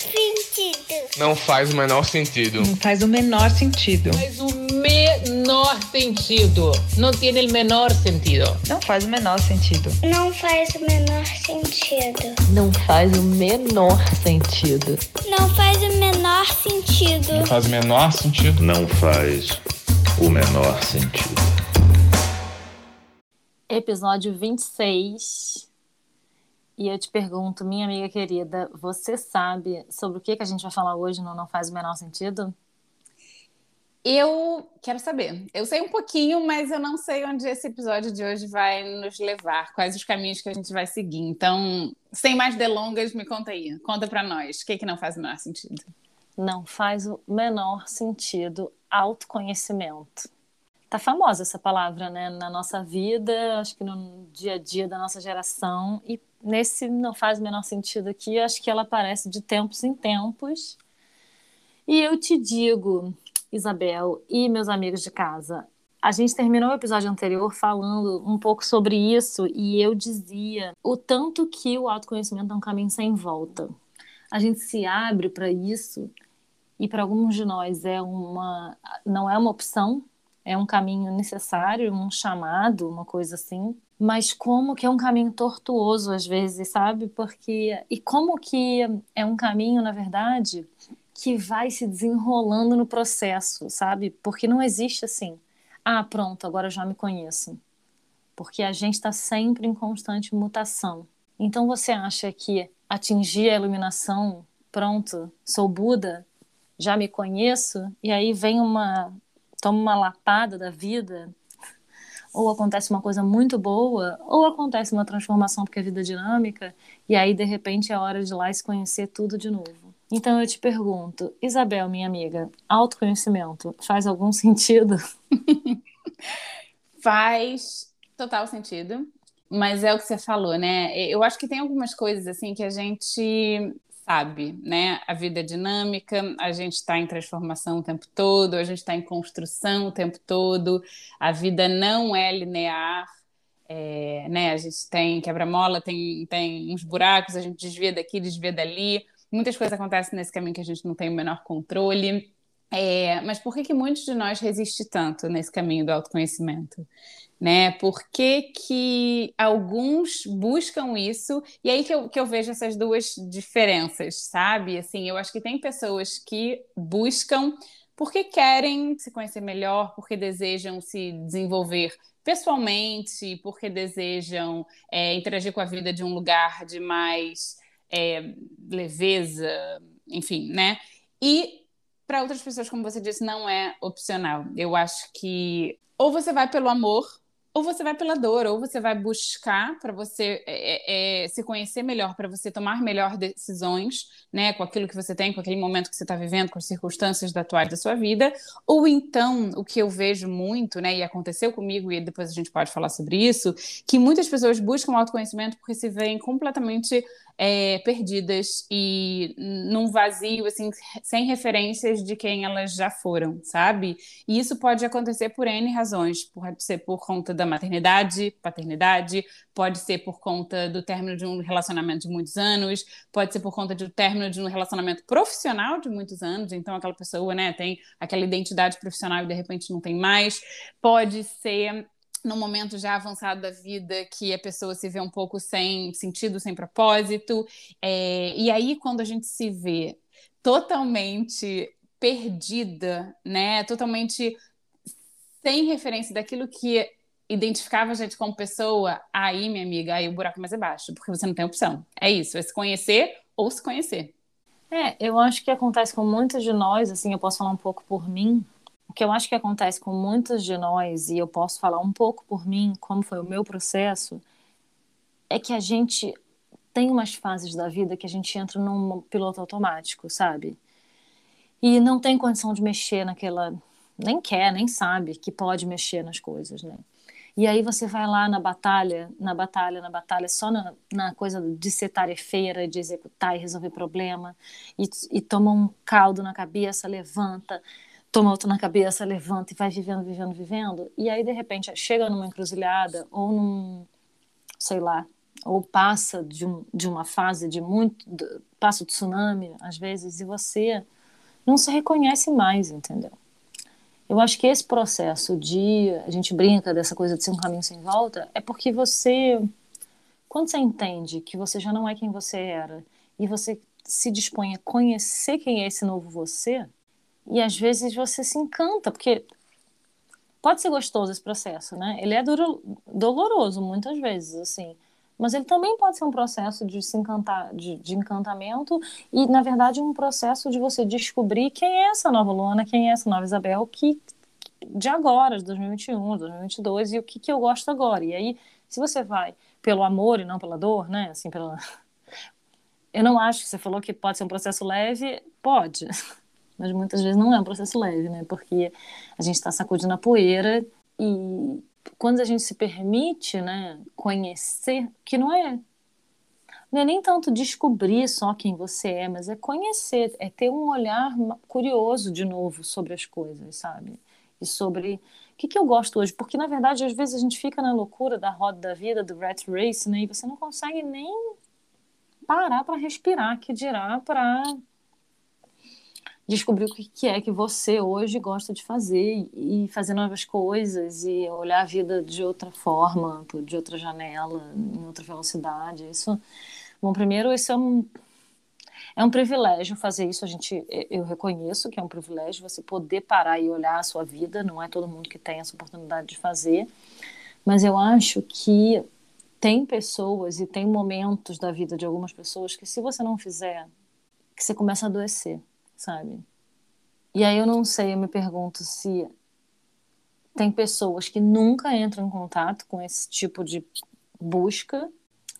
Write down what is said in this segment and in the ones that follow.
sentido. Não faz o menor sentido. Não faz o menor sentido. Faz o menor sentido. Não tem o menor sentido. Não faz o menor sentido. Não faz o menor sentido. Não faz o menor sentido. Não faz o menor sentido. Não faz o menor sentido. Não faz o menor sentido. Episódio 26. E eu te pergunto, minha amiga querida, você sabe sobre o que, que a gente vai falar hoje no Não Faz o Menor Sentido? Eu quero saber. Eu sei um pouquinho, mas eu não sei onde esse episódio de hoje vai nos levar, quais os caminhos que a gente vai seguir. Então, sem mais delongas, me conta aí. Conta para nós. O que, que não faz o menor sentido? Não faz o menor sentido autoconhecimento. Tá famosa essa palavra, né, na nossa vida, acho que no dia a dia da nossa geração e nesse não faz o menor sentido aqui, acho que ela aparece de tempos em tempos. E eu te digo, Isabel e meus amigos de casa, a gente terminou o episódio anterior falando um pouco sobre isso e eu dizia o tanto que o autoconhecimento é um caminho sem volta. A gente se abre para isso e para alguns de nós é uma não é uma opção, é um caminho necessário, um chamado, uma coisa assim, mas como que é um caminho tortuoso às vezes, sabe? Porque e como que é um caminho, na verdade, que vai se desenrolando no processo, sabe? Porque não existe assim, ah, pronto, agora eu já me conheço. Porque a gente está sempre em constante mutação. Então você acha que atingir a iluminação, pronto, sou Buda, já me conheço, e aí vem uma toma uma lapada da vida, ou acontece uma coisa muito boa, ou acontece uma transformação porque a vida é dinâmica, e aí de repente é hora de ir lá e se conhecer tudo de novo. Então eu te pergunto, Isabel, minha amiga, autoconhecimento faz algum sentido? faz total sentido, mas é o que você falou, né? Eu acho que tem algumas coisas assim que a gente sabe, né? A vida é dinâmica, a gente está em transformação o tempo todo, a gente está em construção o tempo todo, a vida não é linear, é, né? A gente tem quebra-mola, tem, tem uns buracos, a gente desvia daqui, desvia dali, muitas coisas acontecem nesse caminho que a gente não tem o menor controle. É, mas por que, que muitos de nós resistem tanto nesse caminho do autoconhecimento? Né? Por que, que alguns buscam isso? E aí que eu, que eu vejo essas duas diferenças, sabe? Assim, eu acho que tem pessoas que buscam porque querem se conhecer melhor, porque desejam se desenvolver pessoalmente, porque desejam é, interagir com a vida de um lugar de mais é, leveza, enfim, né? E para outras pessoas, como você disse, não é opcional. Eu acho que ou você vai pelo amor ou você vai pela dor, ou você vai buscar para você é, é, é, se conhecer melhor, para você tomar melhor decisões, né, com aquilo que você tem, com aquele momento que você está vivendo, com as circunstâncias atuais da sua vida, ou então, o que eu vejo muito, né, e aconteceu comigo, e depois a gente pode falar sobre isso, que muitas pessoas buscam autoconhecimento porque se veem completamente é, perdidas e num vazio, assim, sem referências de quem elas já foram, sabe? E isso pode acontecer por N razões. Pode ser por conta da maternidade, paternidade, pode ser por conta do término de um relacionamento de muitos anos, pode ser por conta do término de um relacionamento profissional de muitos anos, então aquela pessoa, né, tem aquela identidade profissional e de repente não tem mais, pode ser num momento já avançado da vida que a pessoa se vê um pouco sem sentido, sem propósito. É, e aí, quando a gente se vê totalmente perdida, né? Totalmente sem referência daquilo que identificava a gente como pessoa, aí, minha amiga, aí o buraco mais é baixo, porque você não tem opção. É isso, é se conhecer ou se conhecer. É, eu acho que acontece com muitos de nós, assim, eu posso falar um pouco por mim, o que eu acho que acontece com muitos de nós, e eu posso falar um pouco por mim, como foi o meu processo, é que a gente tem umas fases da vida que a gente entra num piloto automático, sabe? E não tem condição de mexer naquela. Nem quer, nem sabe que pode mexer nas coisas, né? E aí você vai lá na batalha, na batalha, na batalha, só na, na coisa de ser tarefeira, de executar e resolver problema, e, e toma um caldo na cabeça, levanta, toma outro na cabeça, levanta e vai vivendo, vivendo, vivendo. E aí, de repente, chega numa encruzilhada ou num, sei lá, ou passa de, um, de uma fase de muito, passa o tsunami, às vezes, e você não se reconhece mais, entendeu? Eu acho que esse processo de a gente brinca dessa coisa de ser um caminho sem volta é porque você quando você entende que você já não é quem você era e você se dispõe a conhecer quem é esse novo você e às vezes você se encanta porque pode ser gostoso esse processo, né? Ele é duro, doloroso muitas vezes, assim mas ele também pode ser um processo de se encantar, de, de, encantamento e, na verdade, um processo de você descobrir quem é essa nova Luana, quem é essa nova Isabel, que de agora, de 2021, 2022, e o que, que eu gosto agora. E aí, se você vai pelo amor e não pela dor, né, assim, pela... Eu não acho que você falou que pode ser um processo leve, pode, mas muitas vezes não é um processo leve, né, porque a gente está sacudindo a poeira e quando a gente se permite, né, conhecer, que não é não é nem tanto descobrir só quem você é, mas é conhecer, é ter um olhar curioso de novo sobre as coisas, sabe? E sobre o que, que eu gosto hoje, porque na verdade às vezes a gente fica na loucura da roda da vida, do rat race, né? E você não consegue nem parar para respirar, que dirá para descobrir o que é que você hoje gosta de fazer e fazer novas coisas e olhar a vida de outra forma, de outra janela, em outra velocidade. Isso, bom, primeiro isso é um é um privilégio fazer isso. A gente, eu reconheço que é um privilégio você poder parar e olhar a sua vida. Não é todo mundo que tem essa oportunidade de fazer, mas eu acho que tem pessoas e tem momentos da vida de algumas pessoas que se você não fizer, que você começa a adoecer sabe? E aí eu não sei, eu me pergunto se tem pessoas que nunca entram em contato com esse tipo de busca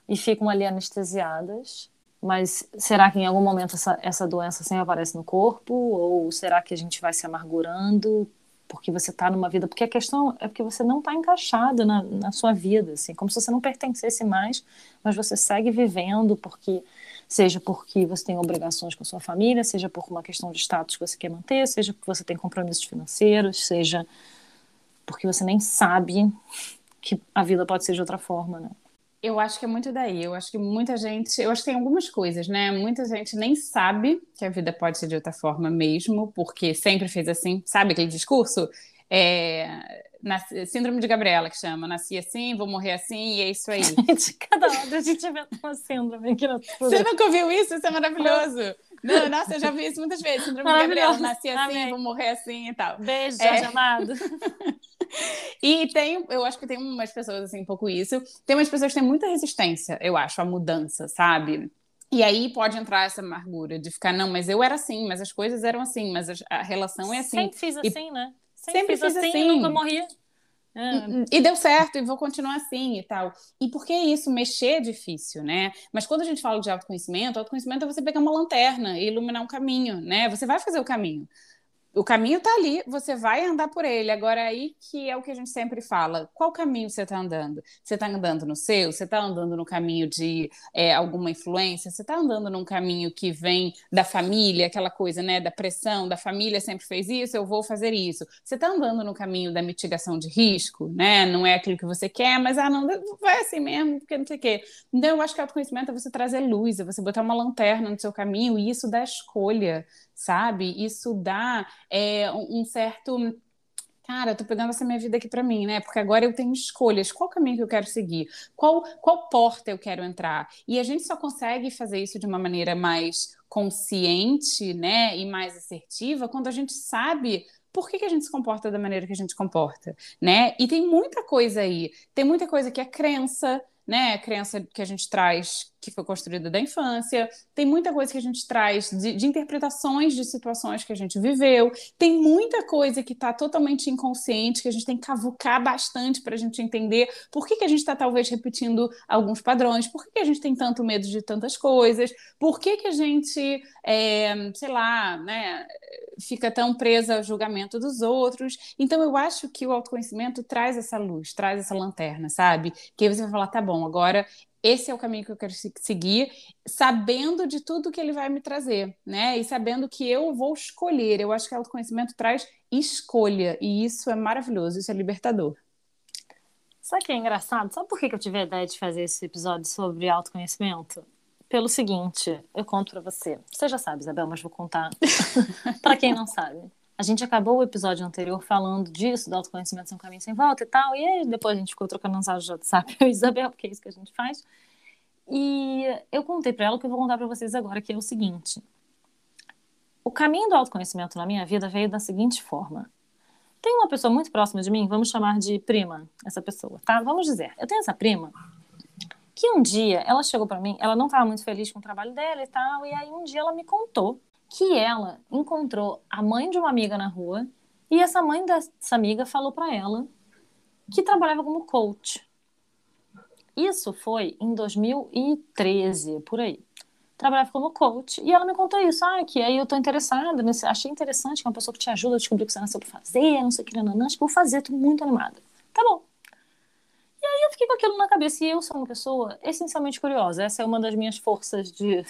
e ficam ali anestesiadas. Mas será que em algum momento essa, essa doença sempre aparece no corpo? Ou será que a gente vai se amargurando porque você está numa vida? Porque a questão é porque você não está encaixada na, na sua vida, assim, como se você não pertencesse mais, mas você segue vivendo porque seja porque você tem obrigações com a sua família, seja por uma questão de status que você quer manter, seja porque você tem compromissos financeiros, seja porque você nem sabe que a vida pode ser de outra forma, né? Eu acho que é muito daí. Eu acho que muita gente. Eu acho que tem algumas coisas, né? Muita gente nem sabe que a vida pode ser de outra forma mesmo, porque sempre fez assim. Sabe aquele discurso? É, síndrome de Gabriela, que chama. Nasci assim, vou morrer assim, e é isso aí. Gente, cada hora a gente inventa uma síndrome aqui no Você nunca ouviu isso? Isso é maravilhoso. Não, nossa, eu já vi isso muitas vezes. Síndrome de Gabriela, nasci assim, Amém. vou morrer assim e tal. Beijo, é... amado. E tem, eu acho que tem umas pessoas assim, um pouco isso. Tem umas pessoas que têm muita resistência, eu acho, à mudança, sabe? E aí pode entrar essa amargura de ficar, não, mas eu era assim, mas as coisas eram assim, mas a relação é assim. Sempre fiz assim, e... né? Sempre, fiz assim, assim. nunca morri. E, e, deu certo, e vou continuar assim e tal. E por que isso? Mexer é difícil, né? Mas quando a gente fala de autoconhecimento, autoconhecimento é você pegar uma lanterna e iluminar um caminho, né? Você vai fazer o caminho o caminho está ali, você vai andar por ele. Agora, aí que é o que a gente sempre fala: qual caminho você está andando? Você está andando no seu? Você está andando no caminho de é, alguma influência? Você está andando num caminho que vem da família, aquela coisa, né? Da pressão, da família sempre fez isso, eu vou fazer isso. Você está andando no caminho da mitigação de risco, né? Não é aquilo que você quer, mas ah, não, vai assim mesmo, porque não sei o quê. Então, eu acho que autoconhecimento é você trazer luz, é você botar uma lanterna no seu caminho, e isso dá escolha sabe? Isso dá é, um certo cara, eu tô pegando essa minha vida aqui para mim, né? Porque agora eu tenho escolhas. Qual caminho que eu quero seguir? Qual, qual porta eu quero entrar? E a gente só consegue fazer isso de uma maneira mais consciente, né? E mais assertiva quando a gente sabe por que, que, a gente se comporta da maneira que a gente comporta, né? E tem muita coisa aí. Tem muita coisa que é crença, né? A crença que a gente traz que foi construída da infância, tem muita coisa que a gente traz de, de interpretações de situações que a gente viveu, tem muita coisa que está totalmente inconsciente, que a gente tem que cavucar bastante para a gente entender por que, que a gente está talvez repetindo alguns padrões, por que, que a gente tem tanto medo de tantas coisas, por que, que a gente, é, sei lá, né, fica tão presa ao julgamento dos outros. Então, eu acho que o autoconhecimento traz essa luz, traz essa lanterna, sabe? Que aí você vai falar, tá bom, agora esse é o caminho que eu quero seguir, sabendo de tudo que ele vai me trazer, né? E sabendo que eu vou escolher. Eu acho que o autoconhecimento traz escolha, e isso é maravilhoso, isso é libertador. Sabe o que é engraçado? Sabe por que eu tive a ideia de fazer esse episódio sobre autoconhecimento? Pelo seguinte, eu conto para você. Você já sabe, Isabel, mas vou contar para quem não sabe. A gente acabou o episódio anterior falando disso, do autoconhecimento sem um caminho sem volta e tal, e aí depois a gente ficou trocando mensagem de WhatsApp, eu e Isabel, porque é isso que a gente faz. E eu contei para ela o que eu vou contar para vocês agora, que é o seguinte. O caminho do autoconhecimento na minha vida veio da seguinte forma. Tem uma pessoa muito próxima de mim, vamos chamar de prima, essa pessoa, tá? Vamos dizer, eu tenho essa prima que um dia ela chegou para mim, ela não estava muito feliz com o trabalho dela e tal, e aí um dia ela me contou que ela encontrou a mãe de uma amiga na rua e essa mãe dessa amiga falou para ela que trabalhava como coach. Isso foi em 2013, por aí. Trabalhava como coach e ela me contou isso. Ah, que aí eu tô interessada, nesse, achei interessante que é uma pessoa que te ajuda a descobrir o que você nasceu pra fazer, não sei o que, nananã. Tipo, vou fazer, tô muito animada. Tá bom. E aí eu fiquei com aquilo na cabeça e eu sou uma pessoa essencialmente curiosa. Essa é uma das minhas forças de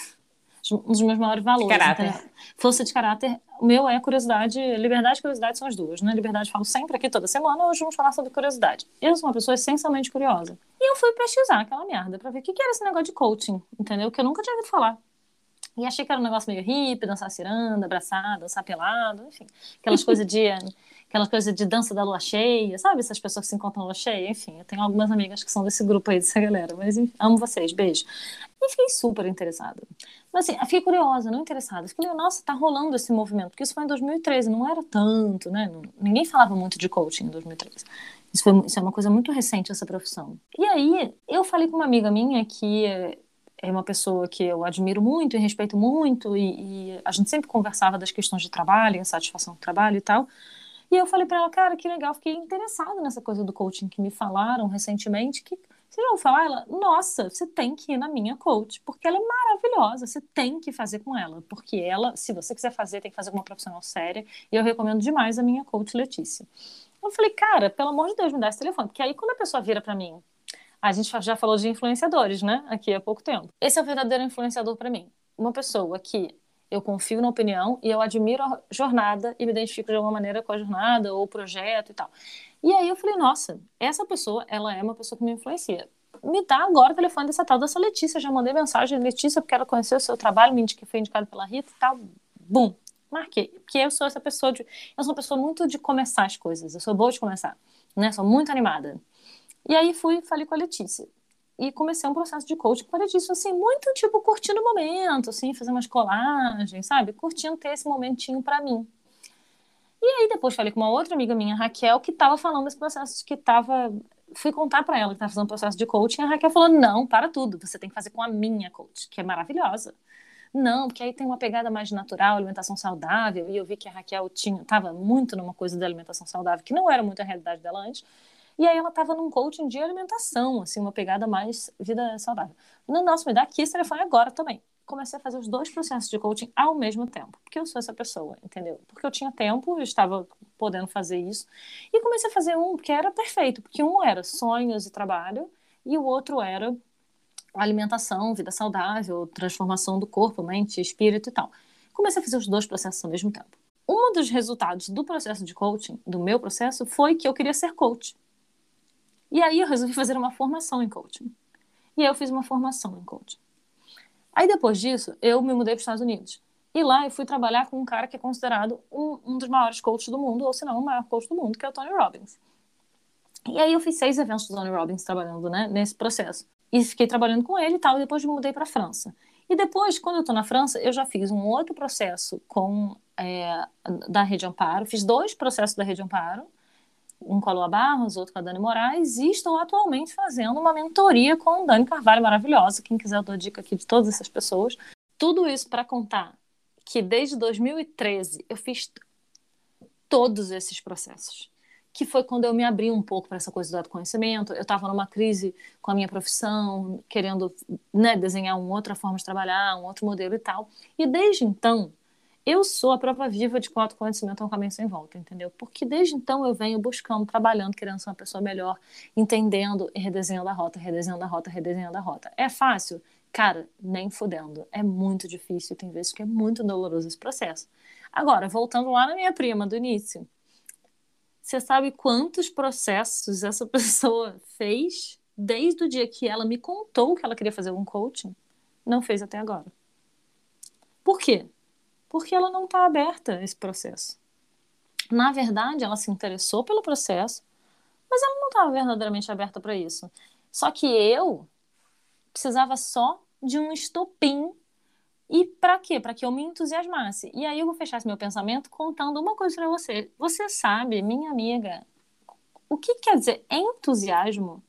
um dos meus maiores valores. Caráter. Força de caráter, o meu é curiosidade, liberdade e curiosidade são as duas, né? Liberdade falo sempre aqui toda semana, hoje vamos falar sobre curiosidade. Eu sou uma pessoa essencialmente curiosa. E eu fui pesquisar aquela merda pra ver o que, que era esse negócio de coaching, entendeu? Que eu nunca tinha ouvido falar. E achei que era um negócio meio hippie, dançar ciranda, abraçar, dançar pelado, enfim. Aquelas coisas de aquelas coisas de dança da lua cheia, sabe? Essas pessoas que se encontram na lua cheia, enfim. Eu tenho algumas amigas que são desse grupo aí, dessa galera, mas enfim, amo vocês, beijo. E fiquei super interessada. Mas assim, fiquei curiosa, não interessada. Fiquei, nossa, tá rolando esse movimento, porque isso foi em 2013, não era tanto, né? Ninguém falava muito de coaching em 2013. Isso, foi, isso é uma coisa muito recente, essa profissão. E aí, eu falei com uma amiga minha que é uma pessoa que eu admiro muito e respeito muito, e, e a gente sempre conversava das questões de trabalho, insatisfação do trabalho e tal. E eu falei para ela, cara, que legal, fiquei interessada nessa coisa do coaching que me falaram recentemente, que você já ouviu falar? Ela, nossa, você tem que ir na minha coach, porque ela é maravilhosa, você tem que fazer com ela, porque ela, se você quiser fazer, tem que fazer com uma profissional séria, e eu recomendo demais a minha coach Letícia. Eu falei, cara, pelo amor de Deus, me dá esse telefone, porque aí quando a pessoa vira para mim, a gente já falou de influenciadores, né, aqui há pouco tempo. Esse é o verdadeiro influenciador para mim. Uma pessoa que eu confio na opinião e eu admiro a jornada e me identifico de alguma maneira com a jornada ou o projeto e tal. E aí eu falei, nossa, essa pessoa, ela é uma pessoa que me influencia. Me dá agora o telefone dessa tal dessa Letícia. Já mandei mensagem, Letícia, porque ela conheceu o seu trabalho, me que foi indicado pela Rita e tal. Bum, marquei. Porque eu sou essa pessoa de. Eu sou uma pessoa muito de começar as coisas. Eu sou boa de começar. Né? Sou muito animada. E aí fui falei com a Letícia e comecei um processo de coaching para disso, assim, muito tipo curtindo o momento, assim, fazer umas colagens, sabe? Curtindo ter esse momentinho para mim. E aí depois falei com uma outra amiga minha, Raquel, que estava falando desse processo, que estava fui contar para ela que estava fazendo um processo de coaching, a Raquel falou: "Não, para tudo, você tem que fazer com a minha coach, que é maravilhosa". Não, porque aí tem uma pegada mais natural, alimentação saudável, e eu vi que a Raquel tinha estava muito numa coisa da alimentação saudável, que não era muito a realidade dela antes. E aí ela estava num coaching de alimentação, assim, uma pegada mais vida saudável. No nosso, me dá aqui esse telefone agora também. Comecei a fazer os dois processos de coaching ao mesmo tempo, porque eu sou essa pessoa, entendeu? Porque eu tinha tempo, eu estava podendo fazer isso. E comecei a fazer um que era perfeito, porque um era sonhos e trabalho, e o outro era alimentação, vida saudável, transformação do corpo, mente, espírito e tal. Comecei a fazer os dois processos ao mesmo tempo. Um dos resultados do processo de coaching, do meu processo, foi que eu queria ser coach. E aí eu resolvi fazer uma formação em coaching. E aí eu fiz uma formação em coaching. Aí depois disso, eu me mudei para os Estados Unidos. E lá eu fui trabalhar com um cara que é considerado um, um dos maiores coaches do mundo, ou se não, o maior coach do mundo, que é o Tony Robbins. E aí eu fiz seis eventos do Tony Robbins trabalhando né, nesse processo. E fiquei trabalhando com ele e tal, e depois me mudei para a França. E depois, quando eu estou na França, eu já fiz um outro processo com é, da Rede Amparo, fiz dois processos da Rede Amparo, um com a Lua Barros, outro com a Dani Moraes, e estou atualmente fazendo uma mentoria com Dani Carvalho, maravilhosa. Quem quiser, eu dou dica aqui de todas essas pessoas. Tudo isso para contar que desde 2013 eu fiz todos esses processos. Que foi quando eu me abri um pouco para essa coisa do autoconhecimento. Eu estava numa crise com a minha profissão, querendo né, desenhar uma outra forma de trabalhar, um outro modelo e tal. E desde então, eu sou a prova viva de que o autoconhecimento é um caminho sem volta, entendeu? Porque desde então eu venho buscando, trabalhando, querendo ser uma pessoa melhor, entendendo e redesenhando a rota, redesenhando a rota, redesenhando a rota. É fácil? Cara, nem fudendo. É muito difícil, tem vezes que é muito doloroso esse processo. Agora, voltando lá na minha prima do início. Você sabe quantos processos essa pessoa fez desde o dia que ela me contou que ela queria fazer um coaching? Não fez até agora. Por quê? Porque ela não está aberta a esse processo. Na verdade, ela se interessou pelo processo, mas ela não estava verdadeiramente aberta para isso. Só que eu precisava só de um estopim. E para quê? Para que eu me entusiasmasse. E aí eu vou fechar meu pensamento contando uma coisa para você. Você sabe, minha amiga, o que quer dizer entusiasmo?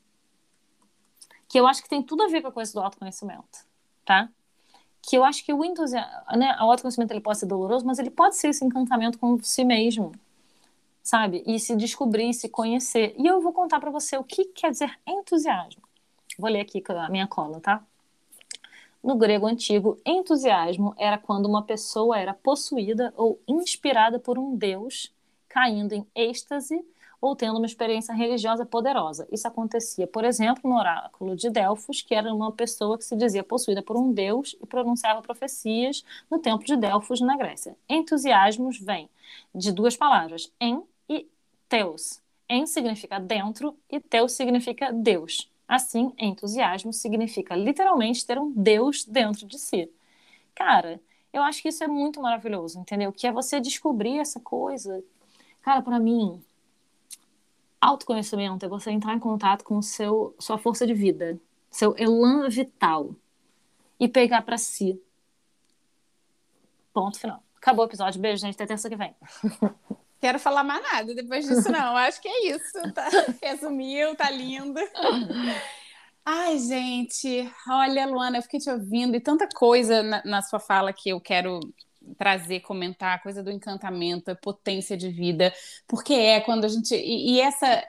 Que eu acho que tem tudo a ver com a coisa do autoconhecimento, tá? Que eu acho que o entusiasmo, né, o autoconhecimento ele pode ser doloroso, mas ele pode ser esse encantamento com si mesmo, sabe? E se descobrir, se conhecer. E eu vou contar para você o que quer dizer entusiasmo. Vou ler aqui a minha cola, tá? No grego antigo, entusiasmo era quando uma pessoa era possuída ou inspirada por um deus, caindo em êxtase ou tendo uma experiência religiosa poderosa. Isso acontecia, por exemplo, no oráculo de Delfos, que era uma pessoa que se dizia possuída por um deus e pronunciava profecias no templo de Delfos, na Grécia. Entusiasmos vem de duas palavras, en e teos. En significa dentro e teos significa Deus. Assim, entusiasmo significa literalmente ter um Deus dentro de si. Cara, eu acho que isso é muito maravilhoso, entendeu? Que é você descobrir essa coisa. Cara, para mim, Autoconhecimento é você entrar em contato com seu sua força de vida, seu elan vital e pegar para si. Ponto final. Acabou o episódio. Beijo, gente. Até terça que vem. Quero falar mais nada depois disso, não. Acho que é isso. Tá? Resumiu, tá lindo. Ai, gente, olha, Luana, eu fiquei te ouvindo e tanta coisa na, na sua fala que eu quero trazer, comentar, a coisa do encantamento, a potência de vida, porque é quando a gente. E, e essa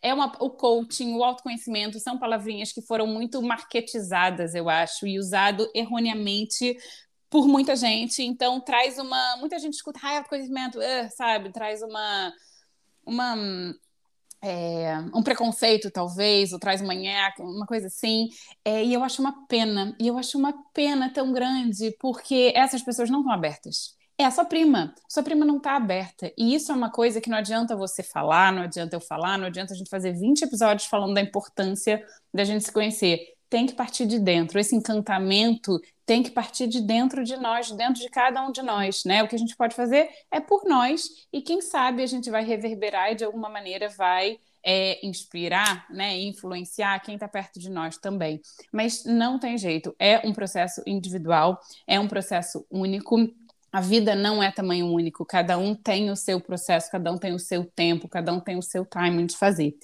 é uma, o coaching, o autoconhecimento são palavrinhas que foram muito marketizadas, eu acho, e usado erroneamente por muita gente. Então traz uma, muita gente escuta, ah, autoconhecimento, uh, sabe, traz uma uma é, um preconceito, talvez, ou traz uma nhaca, uma coisa assim. É, e eu acho uma pena, e eu acho uma pena tão grande, porque essas pessoas não estão abertas. É a sua prima, sua prima não está aberta. E isso é uma coisa que não adianta você falar, não adianta eu falar, não adianta a gente fazer 20 episódios falando da importância da gente se conhecer tem que partir de dentro. Esse encantamento tem que partir de dentro de nós, dentro de cada um de nós, né? O que a gente pode fazer é por nós e quem sabe a gente vai reverberar e de alguma maneira vai é, inspirar, né, influenciar quem está perto de nós também. Mas não tem jeito, é um processo individual, é um processo único. A vida não é tamanho único, cada um tem o seu processo, cada um tem o seu tempo, cada um tem o seu timing de fazer.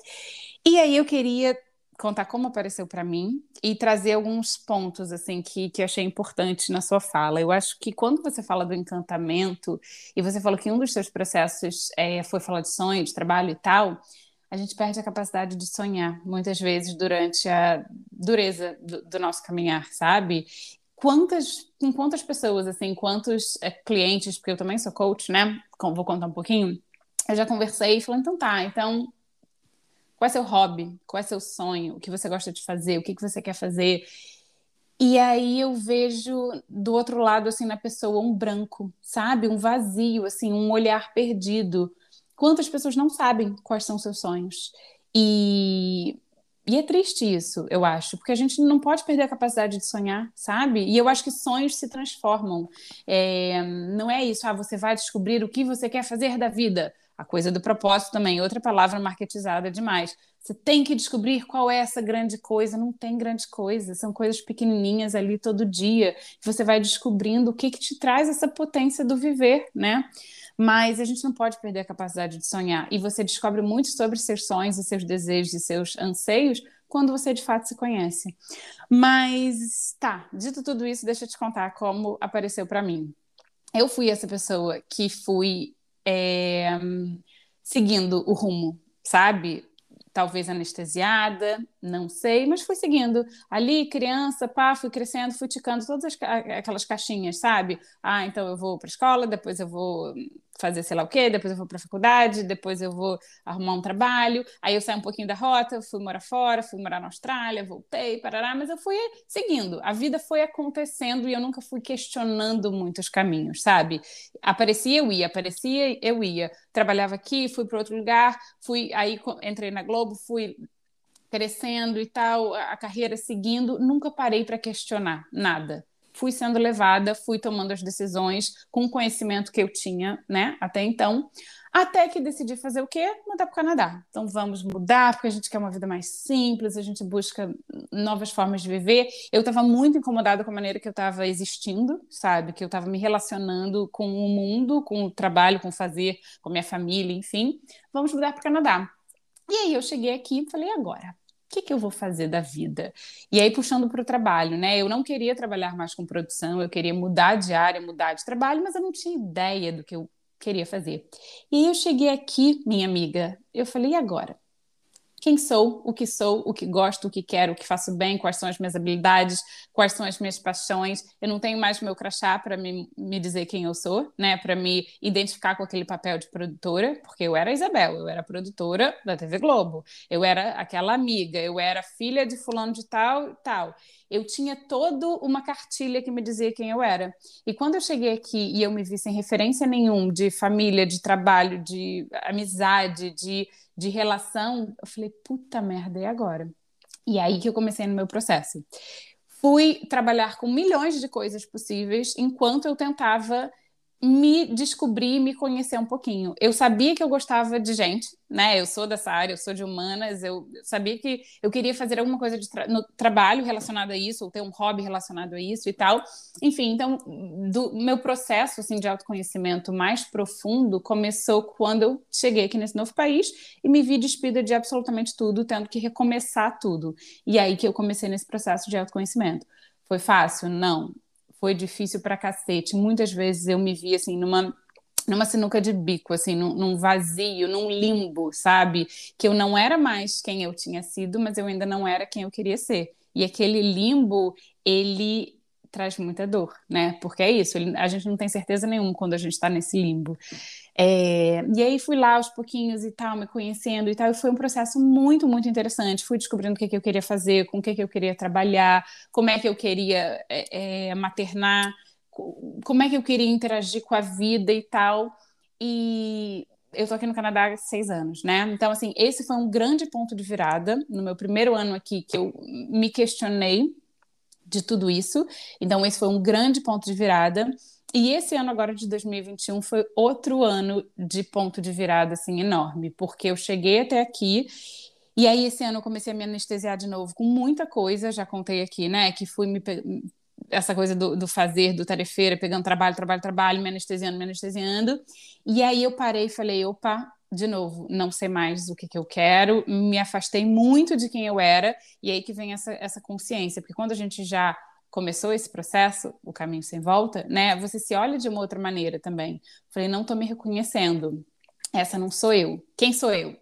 E aí eu queria contar como apareceu para mim e trazer alguns pontos assim que, que achei importantes na sua fala. Eu acho que quando você fala do encantamento e você falou que um dos seus processos é, foi falar de sonho, de trabalho e tal, a gente perde a capacidade de sonhar muitas vezes durante a dureza do, do nosso caminhar, sabe? Quantas, com quantas pessoas, assim, quantos é, clientes, porque eu também sou coach, né? Vou contar um pouquinho. Eu já conversei e falei, então tá, então qual é seu hobby? Qual é seu sonho? O que você gosta de fazer? O que, que você quer fazer? E aí eu vejo do outro lado, assim, na pessoa, um branco, sabe? Um vazio, assim, um olhar perdido. Quantas pessoas não sabem quais são seus sonhos? E, e é triste isso, eu acho, porque a gente não pode perder a capacidade de sonhar, sabe? E eu acho que sonhos se transformam. É, não é isso, ah, você vai descobrir o que você quer fazer da vida. A coisa do propósito também, outra palavra marketizada demais. Você tem que descobrir qual é essa grande coisa. Não tem grande coisa, são coisas pequenininhas ali todo dia. Você vai descobrindo o que, que te traz essa potência do viver, né? Mas a gente não pode perder a capacidade de sonhar. E você descobre muito sobre seus sonhos e seus desejos e seus anseios quando você de fato se conhece. Mas tá, dito tudo isso, deixa eu te contar como apareceu para mim. Eu fui essa pessoa que fui é, seguindo o rumo, sabe? Talvez anestesiada, não sei, mas fui seguindo. Ali, criança, pá, fui crescendo, fui ticando todas as, aquelas caixinhas, sabe? Ah, então eu vou para a escola, depois eu vou fazer sei lá o quê, depois eu vou para a faculdade, depois eu vou arrumar um trabalho, aí eu saio um pouquinho da rota, fui morar fora, fui morar na Austrália, voltei, parará, mas eu fui seguindo, a vida foi acontecendo e eu nunca fui questionando muitos caminhos, sabe? Aparecia, eu ia, aparecia, eu ia, trabalhava aqui, fui para outro lugar, fui, aí entrei na Globo, fui crescendo e tal, a carreira seguindo, nunca parei para questionar nada fui sendo levada, fui tomando as decisões com o conhecimento que eu tinha, né, até então, até que decidi fazer o quê? Mudar para o Canadá. Então vamos mudar, porque a gente quer uma vida mais simples, a gente busca novas formas de viver. Eu estava muito incomodada com a maneira que eu estava existindo, sabe? Que eu estava me relacionando com o mundo, com o trabalho, com o fazer, com a minha família, enfim. Vamos mudar para o Canadá. E aí eu cheguei aqui e falei, agora? Que, que eu vou fazer da vida? E aí, puxando para o trabalho, né? Eu não queria trabalhar mais com produção, eu queria mudar de área, mudar de trabalho, mas eu não tinha ideia do que eu queria fazer. E eu cheguei aqui, minha amiga, eu falei, e agora? Quem sou, o que sou, o que gosto, o que quero, o que faço bem, quais são as minhas habilidades, quais são as minhas paixões. Eu não tenho mais meu crachá para me, me dizer quem eu sou, né? Para me identificar com aquele papel de produtora, porque eu era Isabel, eu era produtora da TV Globo, eu era aquela amiga, eu era filha de fulano de tal e tal. Eu tinha toda uma cartilha que me dizia quem eu era. E quando eu cheguei aqui e eu me vi sem referência nenhum de família, de trabalho, de amizade, de de relação, eu falei, puta merda, e agora? E aí que eu comecei no meu processo. Fui trabalhar com milhões de coisas possíveis enquanto eu tentava me descobrir, me conhecer um pouquinho. Eu sabia que eu gostava de gente, né? Eu sou dessa área, eu sou de humanas, eu sabia que eu queria fazer alguma coisa tra no trabalho relacionado a isso, ou ter um hobby relacionado a isso e tal. Enfim, então, do meu processo assim de autoconhecimento mais profundo começou quando eu cheguei aqui nesse novo país e me vi despida de absolutamente tudo, tendo que recomeçar tudo. E aí que eu comecei nesse processo de autoconhecimento. Foi fácil? Não foi difícil pra cacete. Muitas vezes eu me vi assim numa numa sinuca de bico, assim, num, num, vazio, num limbo, sabe? Que eu não era mais quem eu tinha sido, mas eu ainda não era quem eu queria ser. E aquele limbo, ele traz muita dor, né? Porque é isso, a gente não tem certeza nenhuma quando a gente está nesse limbo. É, e aí fui lá aos pouquinhos e tal, me conhecendo e tal, e foi um processo muito, muito interessante. Fui descobrindo o que, que eu queria fazer, com o que, que eu queria trabalhar, como é que eu queria é, é, maternar, como é que eu queria interagir com a vida e tal. E eu tô aqui no Canadá há seis anos, né? Então, assim, esse foi um grande ponto de virada no meu primeiro ano aqui, que eu me questionei de tudo isso. Então, esse foi um grande ponto de virada. E esse ano agora de 2021 foi outro ano de ponto de virada assim enorme, porque eu cheguei até aqui e aí esse ano eu comecei a me anestesiar de novo com muita coisa, já contei aqui, né, que fui me essa coisa do, do, fazer, do tarefeira, pegando trabalho, trabalho, trabalho, me anestesiando, me anestesiando. E aí eu parei e falei, opa, de novo, não sei mais o que, que eu quero, me afastei muito de quem eu era, e aí que vem essa, essa consciência, porque quando a gente já começou esse processo, o caminho sem volta, né? Você se olha de uma outra maneira também. Falei, não estou me reconhecendo. Essa não sou eu. Quem sou eu?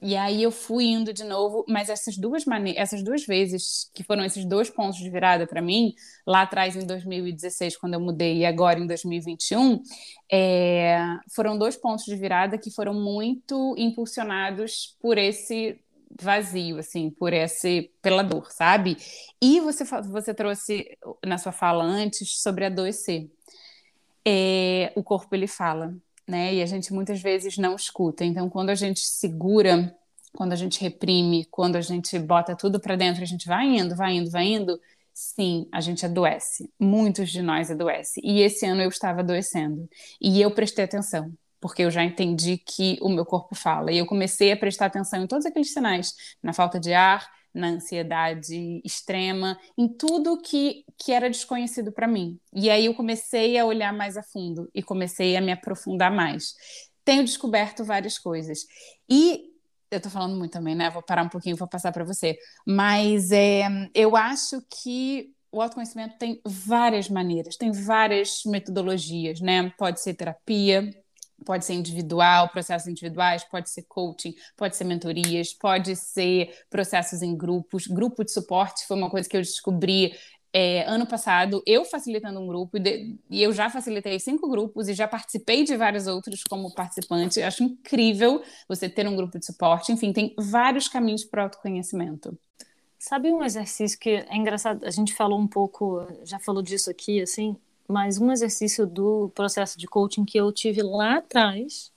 E aí eu fui indo de novo, mas essas duas maneiras, essas duas vezes que foram esses dois pontos de virada para mim, lá atrás em 2016 quando eu mudei e agora em 2021, é, foram dois pontos de virada que foram muito impulsionados por esse vazio, assim, por esse, pela dor, sabe? E você, você trouxe na sua fala antes sobre adoecer. É, o corpo ele fala, né? E a gente muitas vezes não escuta. Então, quando a gente segura, quando a gente reprime, quando a gente bota tudo para dentro, a gente vai indo, vai indo, vai indo. Sim, a gente adoece. Muitos de nós adoecem. E esse ano eu estava adoecendo. E eu prestei atenção porque eu já entendi que o meu corpo fala. E eu comecei a prestar atenção em todos aqueles sinais, na falta de ar, na ansiedade extrema, em tudo que, que era desconhecido para mim. E aí eu comecei a olhar mais a fundo e comecei a me aprofundar mais. Tenho descoberto várias coisas. E eu estou falando muito também, né? Vou parar um pouquinho vou passar para você. Mas é, eu acho que o autoconhecimento tem várias maneiras, tem várias metodologias, né? Pode ser terapia, pode ser individual, processos individuais, pode ser coaching, pode ser mentorias, pode ser processos em grupos. Grupo de suporte foi uma coisa que eu descobri é, ano passado, eu facilitando um grupo, e, eu já facilitei cinco grupos e já participei de vários outros como participante. Eu acho incrível você ter um grupo de suporte. Enfim, tem vários caminhos para o autoconhecimento. Sabe um exercício que é engraçado? A gente falou um pouco, já falou disso aqui, assim, mas um exercício do processo de coaching que eu tive lá atrás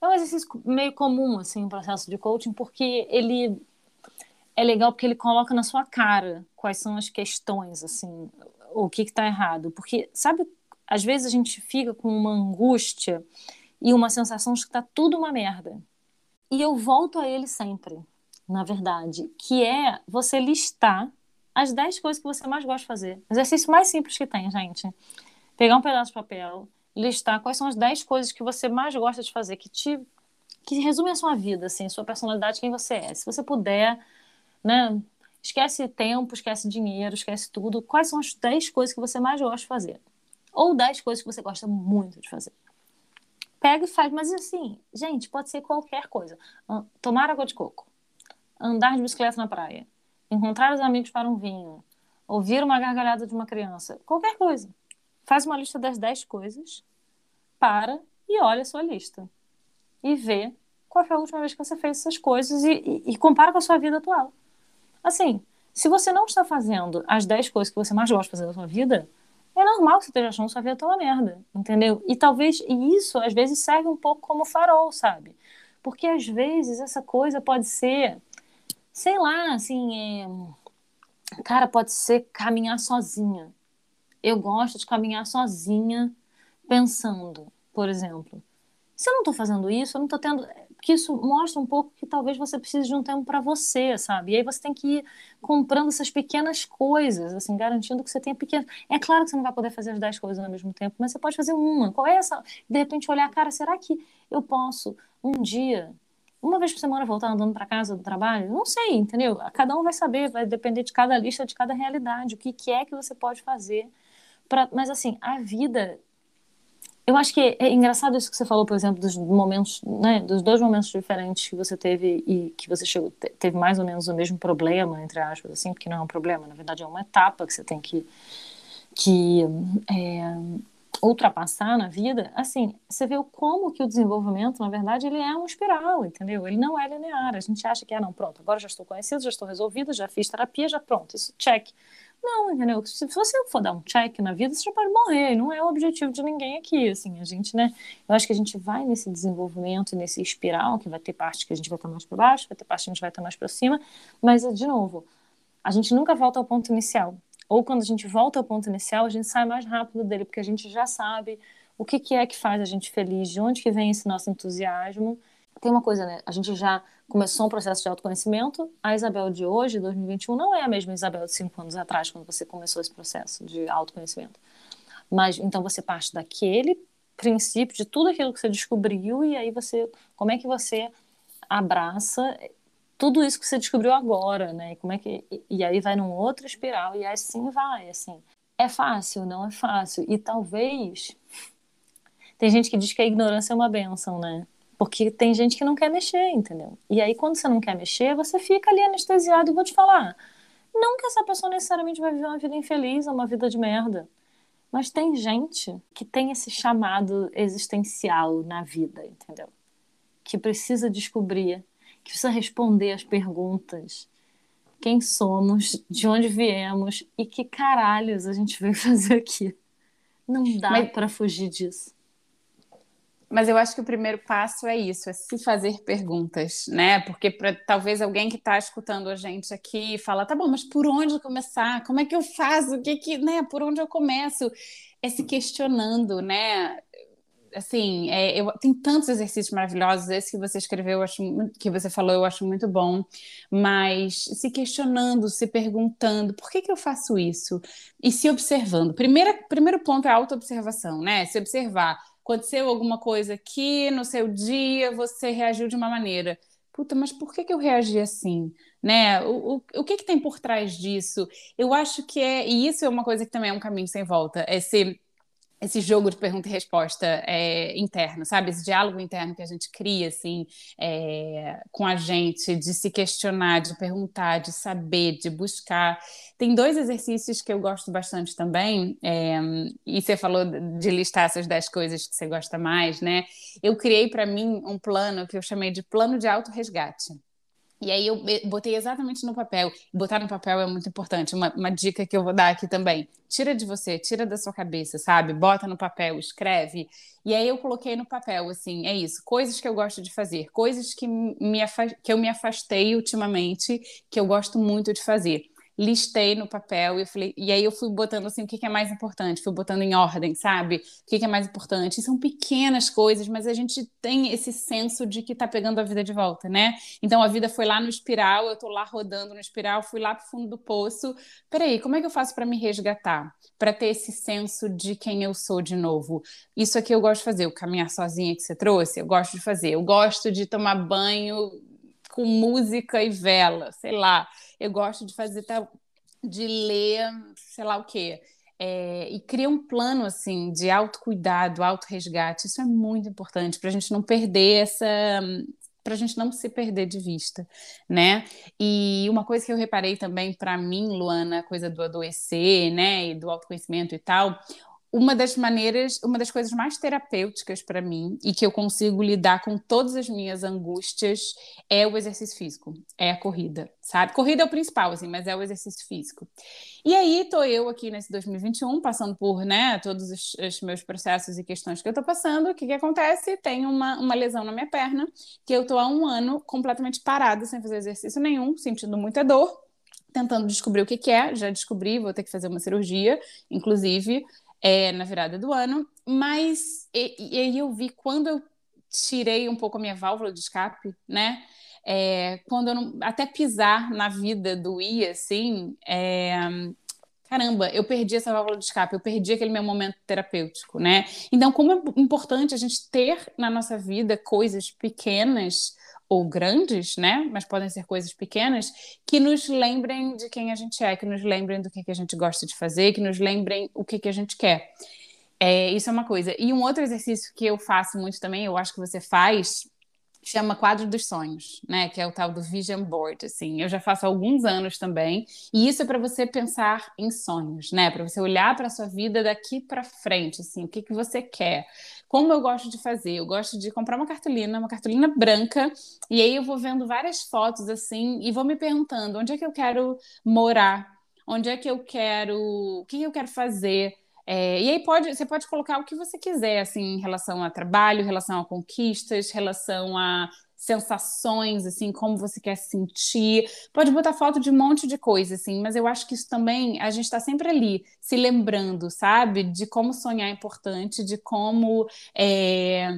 é um exercício meio comum, assim, o processo de coaching, porque ele é legal porque ele coloca na sua cara quais são as questões, assim, o que está errado. Porque, sabe, às vezes a gente fica com uma angústia e uma sensação de que está tudo uma merda. E eu volto a ele sempre, na verdade, que é você listar as 10 coisas que você mais gosta de fazer. Exercício mais simples que tem, gente. Pegar um pedaço de papel, listar quais são as 10 coisas que você mais gosta de fazer, que te que resume a sua vida, assim, sua personalidade, quem você é. Se você puder, né? Esquece tempo, esquece dinheiro, esquece tudo. Quais são as 10 coisas que você mais gosta de fazer? Ou 10 coisas que você gosta muito de fazer. Pega e faz, mas assim, gente, pode ser qualquer coisa. Tomar água de coco, andar de bicicleta na praia, encontrar os amigos para um vinho, ouvir uma gargalhada de uma criança, qualquer coisa. Faz uma lista das 10 coisas, para e olha a sua lista. E vê qual foi a última vez que você fez essas coisas e, e, e compara com a sua vida atual. Assim, se você não está fazendo as 10 coisas que você mais gosta de fazer na sua vida, é normal que você esteja achando sua vida toda merda, entendeu? E talvez e isso às vezes serve um pouco como farol, sabe? Porque às vezes essa coisa pode ser, sei lá, assim, é... cara, pode ser caminhar sozinha. Eu gosto de caminhar sozinha pensando, por exemplo. Se eu não estou fazendo isso, eu não estou tendo que isso mostra um pouco que talvez você precise de um tempo para você, sabe? E aí você tem que ir comprando essas pequenas coisas, assim, garantindo que você tenha pequenas. É claro que você não vai poder fazer as 10 coisas ao mesmo tempo, mas você pode fazer uma. Qual é essa? De repente olhar, cara, será que eu posso um dia uma vez por semana voltar andando para casa do trabalho? Não sei, entendeu? Cada um vai saber, vai depender de cada lista, de cada realidade, o que, que é que você pode fazer. Pra... Mas, assim, a vida eu acho que é engraçado isso que você falou, por exemplo, dos momentos, né, dos dois momentos diferentes que você teve e que você chegou, teve mais ou menos o mesmo problema, entre aspas, assim, porque não é um problema, na verdade é uma etapa que você tem que, que é, ultrapassar na vida. Assim, você vê como que o desenvolvimento, na verdade, ele é uma espiral, entendeu? Ele não é linear. A gente acha que é, não, pronto, agora já estou conhecido, já estou resolvida, já fiz terapia, já pronto, isso check. Não, entendeu? Se você for dar um check na vida, você já pode morrer. Não é o objetivo de ninguém aqui, assim. A gente, né? Eu acho que a gente vai nesse desenvolvimento, nesse espiral, que vai ter parte que a gente vai estar mais para baixo, vai ter parte que a gente vai estar mais para cima. Mas, de novo, a gente nunca volta ao ponto inicial. Ou quando a gente volta ao ponto inicial, a gente sai mais rápido dele, porque a gente já sabe o que, que é que faz a gente feliz, de onde que vem esse nosso entusiasmo. Tem uma coisa, né? A gente já começou um processo de autoconhecimento. A Isabel de hoje, 2021, não é a mesma Isabel de cinco anos atrás, quando você começou esse processo de autoconhecimento. Mas então você parte daquele princípio, de tudo aquilo que você descobriu, e aí você. Como é que você abraça tudo isso que você descobriu agora, né? E como é que. E aí vai num outro espiral, e assim vai, assim. É fácil, não é fácil. E talvez. Tem gente que diz que a ignorância é uma benção, né? Porque tem gente que não quer mexer, entendeu? E aí, quando você não quer mexer, você fica ali anestesiado. E vou te falar: não que essa pessoa necessariamente vai viver uma vida infeliz ou uma vida de merda. Mas tem gente que tem esse chamado existencial na vida, entendeu? Que precisa descobrir, que precisa responder as perguntas. Quem somos, de onde viemos e que caralhos a gente veio fazer aqui. Não dá Mas... para fugir disso. Mas eu acho que o primeiro passo é isso, é se fazer perguntas, né? Porque para talvez alguém que está escutando a gente aqui fala, tá bom, mas por onde começar? Como é que eu faço? O que que, né? Por onde eu começo? É se questionando, né? Assim, é, eu, tem tantos exercícios maravilhosos. Esse que você escreveu, eu acho, que você falou, eu acho muito bom. Mas se questionando, se perguntando, por que, que eu faço isso? E se observando. Primeira, primeiro ponto é a autoobservação, né? Se observar. Aconteceu alguma coisa aqui no seu dia, você reagiu de uma maneira. Puta, mas por que, que eu reagi assim? Né? O, o, o que, que tem por trás disso? Eu acho que é, e isso é uma coisa que também é um caminho sem volta, é ser esse jogo de pergunta e resposta é, interno, sabe? Esse diálogo interno que a gente cria, assim, é, com a gente, de se questionar, de perguntar, de saber, de buscar. Tem dois exercícios que eu gosto bastante também, é, e você falou de listar essas dez coisas que você gosta mais, né? Eu criei para mim um plano que eu chamei de plano de auto-resgate. E aí eu botei exatamente no papel. Botar no papel é muito importante. Uma, uma, dica que eu vou dar aqui também. Tira de você, tira da sua cabeça, sabe? Bota no papel, escreve. E aí eu coloquei no papel, assim, é isso. Coisas que eu gosto de fazer. Coisas que, me que eu me afastei ultimamente, que eu gosto muito de fazer listei no papel e, falei, e aí eu fui botando assim o que, que, é mais importante, fui botando em ordem, sabe? O que, que, é mais importante. E são pequenas coisas, mas a gente tem esse senso de que tá pegando a vida de volta, né? Então a vida foi lá no espiral, eu tô lá rodando no espiral, fui lá pro fundo do poço. Peraí, como é que eu faço para me resgatar? Para ter esse senso de quem eu sou de novo. Isso aqui eu gosto de fazer, o caminhar sozinha que você trouxe, eu gosto de fazer. Eu gosto de tomar banho com música e vela, sei lá eu gosto de fazer, de ler, sei lá o quê. É, e cria um plano assim de autocuidado, autorresgate. Isso é muito importante para a gente não perder essa. para a gente não se perder de vista, né? E uma coisa que eu reparei também para mim, Luana, a coisa do adoecer, né, e do autoconhecimento e tal, uma das maneiras, uma das coisas mais terapêuticas para mim e que eu consigo lidar com todas as minhas angústias é o exercício físico, é a corrida, sabe? Corrida é o principal, assim, mas é o exercício físico. E aí tô eu aqui nesse 2021 passando por, né, todos os, os meus processos e questões que eu tô passando. O que que acontece? Tem uma, uma lesão na minha perna que eu tô há um ano completamente parada, sem fazer exercício nenhum, sentindo muita dor, tentando descobrir o que que é. Já descobri, vou ter que fazer uma cirurgia, inclusive é, na virada do ano, mas e, e, aí eu vi quando eu tirei um pouco a minha válvula de escape, né? É, quando eu não, até pisar na vida do I, assim, é, caramba, eu perdi essa válvula de escape, eu perdi aquele meu momento terapêutico, né? Então, como é importante a gente ter na nossa vida coisas pequenas ou grandes, né? Mas podem ser coisas pequenas que nos lembrem de quem a gente é, que nos lembrem do que, que a gente gosta de fazer, que nos lembrem o que, que a gente quer. É, isso é uma coisa. E um outro exercício que eu faço muito também, eu acho que você faz, chama quadro dos sonhos, né? Que é o tal do vision board, assim. Eu já faço há alguns anos também, e isso é para você pensar em sonhos, né? Para você olhar para a sua vida daqui para frente, assim, o que que você quer? Como eu gosto de fazer? Eu gosto de comprar uma cartolina, uma cartolina branca, e aí eu vou vendo várias fotos assim e vou me perguntando onde é que eu quero morar, onde é que eu quero, o que eu quero fazer. É, e aí pode, você pode colocar o que você quiser, assim, em relação a trabalho, em relação a conquistas, relação a sensações, assim, como você quer se sentir. Pode botar foto de um monte de coisa, assim, mas eu acho que isso também, a gente está sempre ali, se lembrando, sabe? De como sonhar é importante, de como é,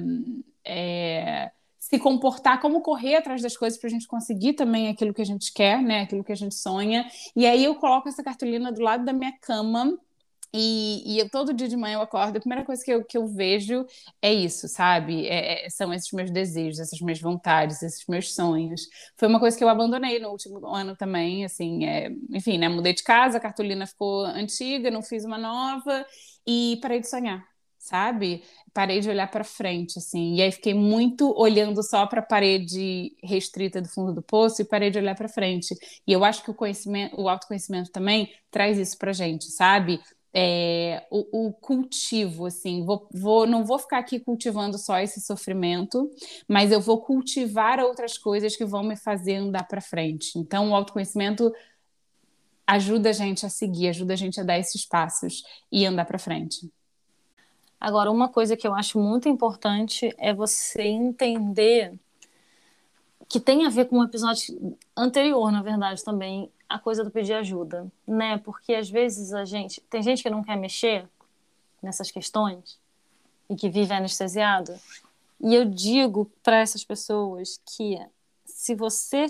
é, se comportar, como correr atrás das coisas para a gente conseguir também aquilo que a gente quer, né? Aquilo que a gente sonha. E aí eu coloco essa cartolina do lado da minha cama e, e eu, todo dia de manhã eu acordo, a primeira coisa que eu, que eu vejo é isso, sabe? É, é, são esses meus desejos, essas minhas vontades, esses meus sonhos. Foi uma coisa que eu abandonei no último ano também, assim, é, enfim, né? Mudei de casa, a cartolina ficou antiga, não fiz uma nova e parei de sonhar, sabe? Parei de olhar para frente, assim, e aí fiquei muito olhando só para a parede restrita do fundo do poço e parei de olhar para frente. E eu acho que o conhecimento, o autoconhecimento também traz isso para gente, sabe? É, o, o, cultivo, assim, vou, vou, não vou ficar aqui cultivando só esse sofrimento, mas eu vou cultivar outras coisas que vão me fazer andar para frente. Então, o autoconhecimento ajuda a gente a seguir, ajuda a gente a dar esses passos e andar para frente. Agora, uma coisa que eu acho muito importante é você entender que tem a ver com um episódio anterior, na verdade, também, a coisa do pedir ajuda, né? Porque às vezes a gente tem gente que não quer mexer nessas questões e que vive anestesiado. E eu digo para essas pessoas que se você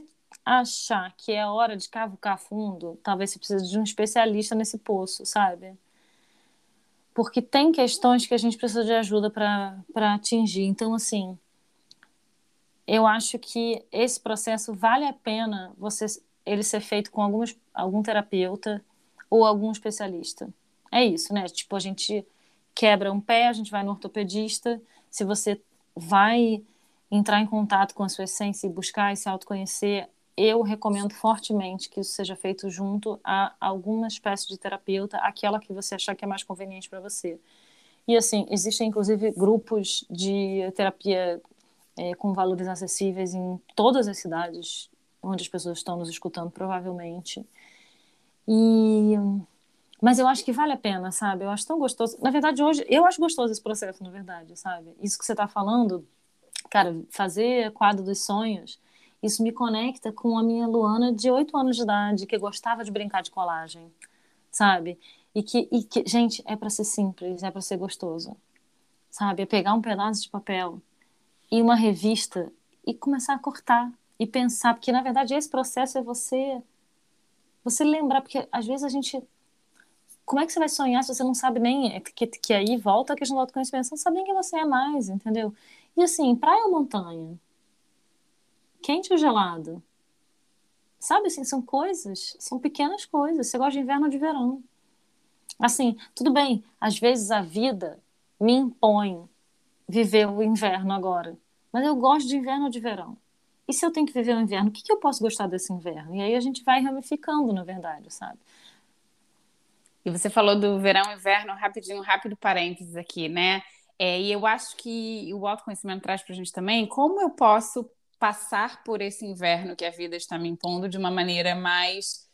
achar que é hora de cavucar fundo, talvez você precise de um especialista nesse poço, sabe? Porque tem questões que a gente precisa de ajuda para atingir. Então, assim, eu acho que esse processo vale a pena você ele ser feito com alguns, algum terapeuta ou algum especialista. É isso, né? Tipo, a gente quebra um pé, a gente vai no ortopedista. Se você vai entrar em contato com a sua essência e buscar e se autoconhecer, eu recomendo fortemente que isso seja feito junto a alguma espécie de terapeuta, aquela que você achar que é mais conveniente para você. E assim, existem inclusive grupos de terapia é, com valores acessíveis em todas as cidades onde as pessoas estão nos escutando, provavelmente. E mas eu acho que vale a pena, sabe? Eu acho tão gostoso. Na verdade, hoje eu acho gostoso esse processo, na verdade, sabe? Isso que você está falando, cara, fazer quadro dos sonhos isso me conecta com a minha Luana de 8 anos de idade, que gostava de brincar de colagem, sabe? E que, e que gente, é para ser simples, é para ser gostoso, sabe? É pegar um pedaço de papel e uma revista e começar a cortar e pensar, porque na verdade esse processo é você você lembrar, porque às vezes a gente como é que você vai sonhar se você não sabe nem que, que aí volta a questão do autoconhecimento, você não sabe nem quem você é mais, entendeu? E assim, praia ou montanha? quente ou gelado? Sabe, assim, são coisas, são pequenas coisas. Você gosta de inverno ou de verão? Assim, tudo bem, às vezes a vida me impõe viver o inverno agora, mas eu gosto de inverno ou de verão. E se eu tenho que viver o inverno, o que, que eu posso gostar desse inverno? E aí a gente vai ramificando, na verdade, sabe? E você falou do verão e inverno, rapidinho, rápido parênteses aqui, né? É, e eu acho que o autoconhecimento traz para a gente também como eu posso passar por esse inverno que a vida está me impondo de uma maneira mais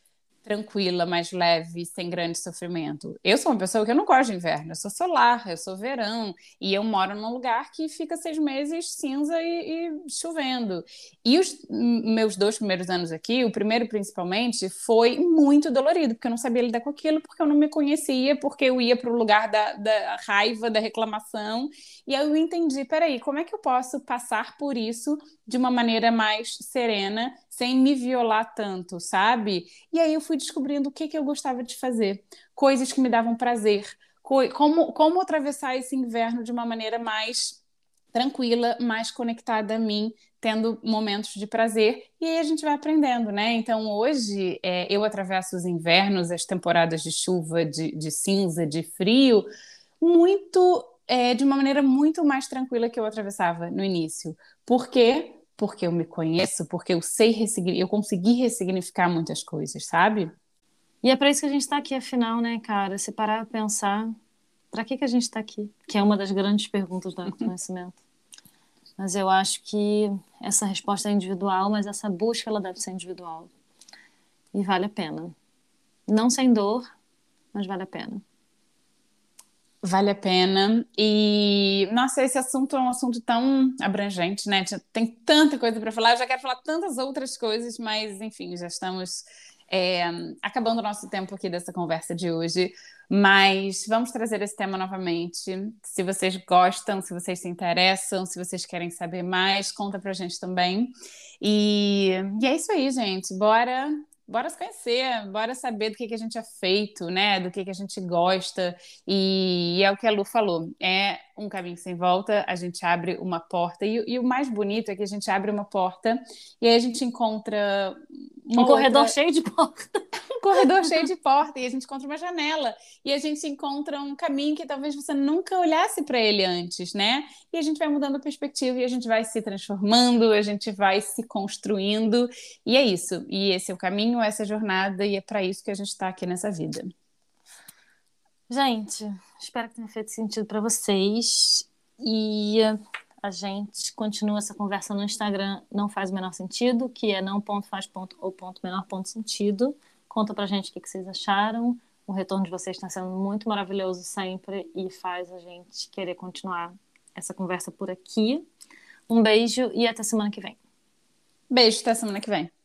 tranquila, mais leve, sem grande sofrimento. Eu sou uma pessoa que eu não gosto de inverno, eu sou solar, eu sou verão, e eu moro num lugar que fica seis meses cinza e, e chovendo. E os meus dois primeiros anos aqui, o primeiro principalmente, foi muito dolorido, porque eu não sabia lidar com aquilo, porque eu não me conhecia, porque eu ia para o lugar da, da raiva, da reclamação, e aí eu entendi, peraí, como é que eu posso passar por isso de uma maneira mais serena, sem me violar tanto, sabe? E aí eu fui descobrindo o que, que eu gostava de fazer, coisas que me davam prazer, co como, como atravessar esse inverno de uma maneira mais tranquila, mais conectada a mim, tendo momentos de prazer, e aí a gente vai aprendendo, né? Então hoje é, eu atravesso os invernos, as temporadas de chuva, de, de cinza, de frio, muito é, de uma maneira muito mais tranquila que eu atravessava no início. Por quê? Porque eu me conheço, porque eu sei eu consegui ressignificar muitas coisas, sabe? E é para isso que a gente está aqui, afinal, né, cara? Se parar a pensar, para que, que a gente está aqui? Que é uma das grandes perguntas do autoconhecimento. mas eu acho que essa resposta é individual, mas essa busca ela deve ser individual. E vale a pena. Não sem dor, mas vale a pena. Vale a pena. E, nossa, esse assunto é um assunto tão abrangente, né? Tem tanta coisa para falar. Eu já quero falar tantas outras coisas, mas, enfim, já estamos é, acabando o nosso tempo aqui dessa conversa de hoje. Mas vamos trazer esse tema novamente. Se vocês gostam, se vocês se interessam, se vocês querem saber mais, conta pra gente também. E, e é isso aí, gente. Bora bora se conhecer, bora saber do que, que a gente é feito, né? Do que, que a gente gosta. E, e é o que a Lu falou: é um caminho sem volta, a gente abre uma porta. E, e, o mais bonito é que a gente abre uma porta e aí a gente encontra. Um corredor cheio de porta. um corredor cheio de porta. E a gente encontra uma janela. E a gente encontra um caminho que talvez você nunca olhasse para ele antes, né? E a gente vai mudando a perspectiva e a gente vai se transformando, a gente vai se construindo. E é isso. E esse é o caminho, essa é a jornada, e é para isso que a gente está aqui nessa vida. Gente, espero que tenha feito sentido para vocês. E a gente continua essa conversa no Instagram, não faz o menor sentido, que é não ponto faz ponto ou ponto menor ponto sentido. Conta pra gente o que, que vocês acharam. O retorno de vocês está sendo muito maravilhoso sempre e faz a gente querer continuar essa conversa por aqui. Um beijo e até semana que vem. Beijo, até semana que vem.